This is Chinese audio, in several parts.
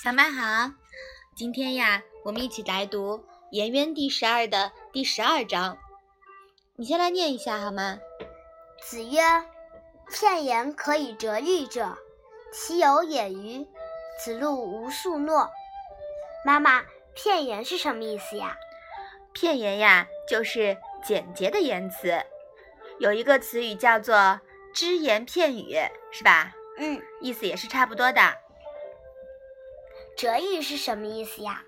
小麦好，今天呀，我们一起来读《颜渊》第十二的第十二章。你先来念一下好吗？子曰：“片言可以折喻者，其有也与？”子路无数诺。妈妈，片言是什么意思呀？片言呀，就是简洁的言辞。有一个词语叫做“只言片语”，是吧？嗯，意思也是差不多的。折玉是什么意思呀？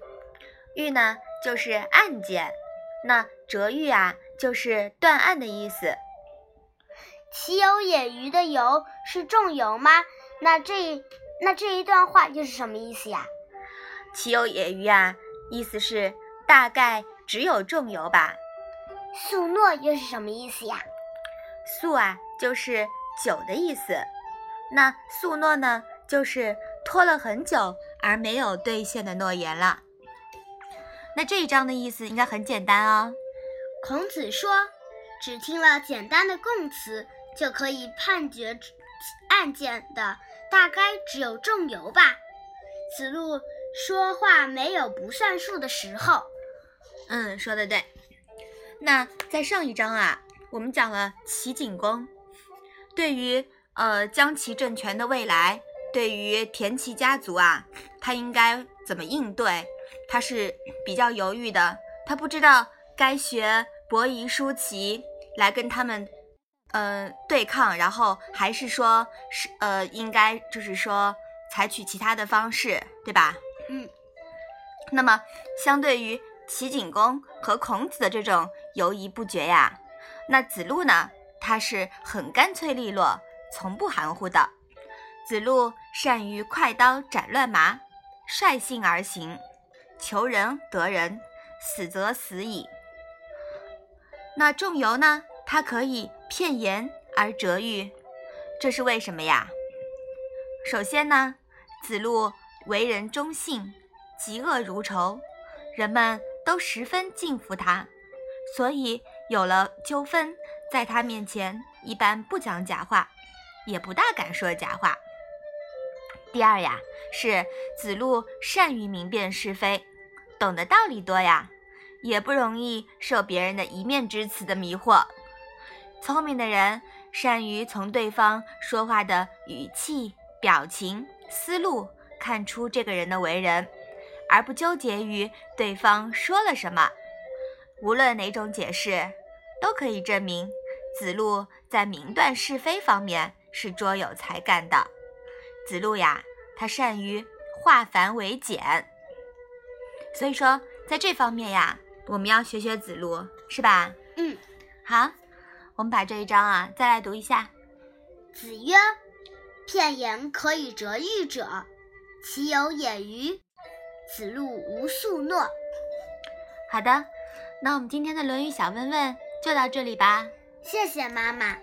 玉呢，就是案件。那折玉啊，就是断案的意思。其有也余的游是仲由吗？那这那这一段话又是什么意思呀？其有也余啊，意思是大概只有仲由吧。宿诺又是什么意思呀？宿啊，就是酒的意思。那宿诺呢，就是拖了很久。而没有兑现的诺言了。那这一章的意思应该很简单哦。孔子说：“只听了简单的供词就可以判决案件的，大概只有仲由吧。”子路说话没有不算数的时候。嗯，说的对。那在上一章啊，我们讲了齐景公对于呃将其政权的未来。对于田齐家族啊，他应该怎么应对？他是比较犹豫的，他不知道该学伯夷叔齐来跟他们，呃，对抗，然后还是说是呃，应该就是说采取其他的方式，对吧？嗯。那么，相对于齐景公和孔子的这种犹疑不决呀，那子路呢，他是很干脆利落，从不含糊的。子路善于快刀斩乱麻，率性而行，求仁得仁，死则死矣。那仲由呢？他可以片言而折喻，这是为什么呀？首先呢，子路为人忠信，嫉恶如仇，人们都十分敬服他，所以有了纠纷，在他面前一般不讲假话，也不大敢说假话。第二呀，是子路善于明辨是非，懂得道理多呀，也不容易受别人的一面之词的迷惑。聪明的人善于从对方说话的语气、表情、思路看出这个人的为人，而不纠结于对方说了什么。无论哪种解释，都可以证明子路在明断是非方面是卓有才干的。子路呀，他善于化繁为简，所以说在这方面呀，我们要学学子路，是吧？嗯，好，我们把这一章啊再来读一下。子曰：“片言可以折玉者，其有也与？”子路无素诺。好的，那我们今天的《论语》小问问就到这里吧。谢谢妈妈。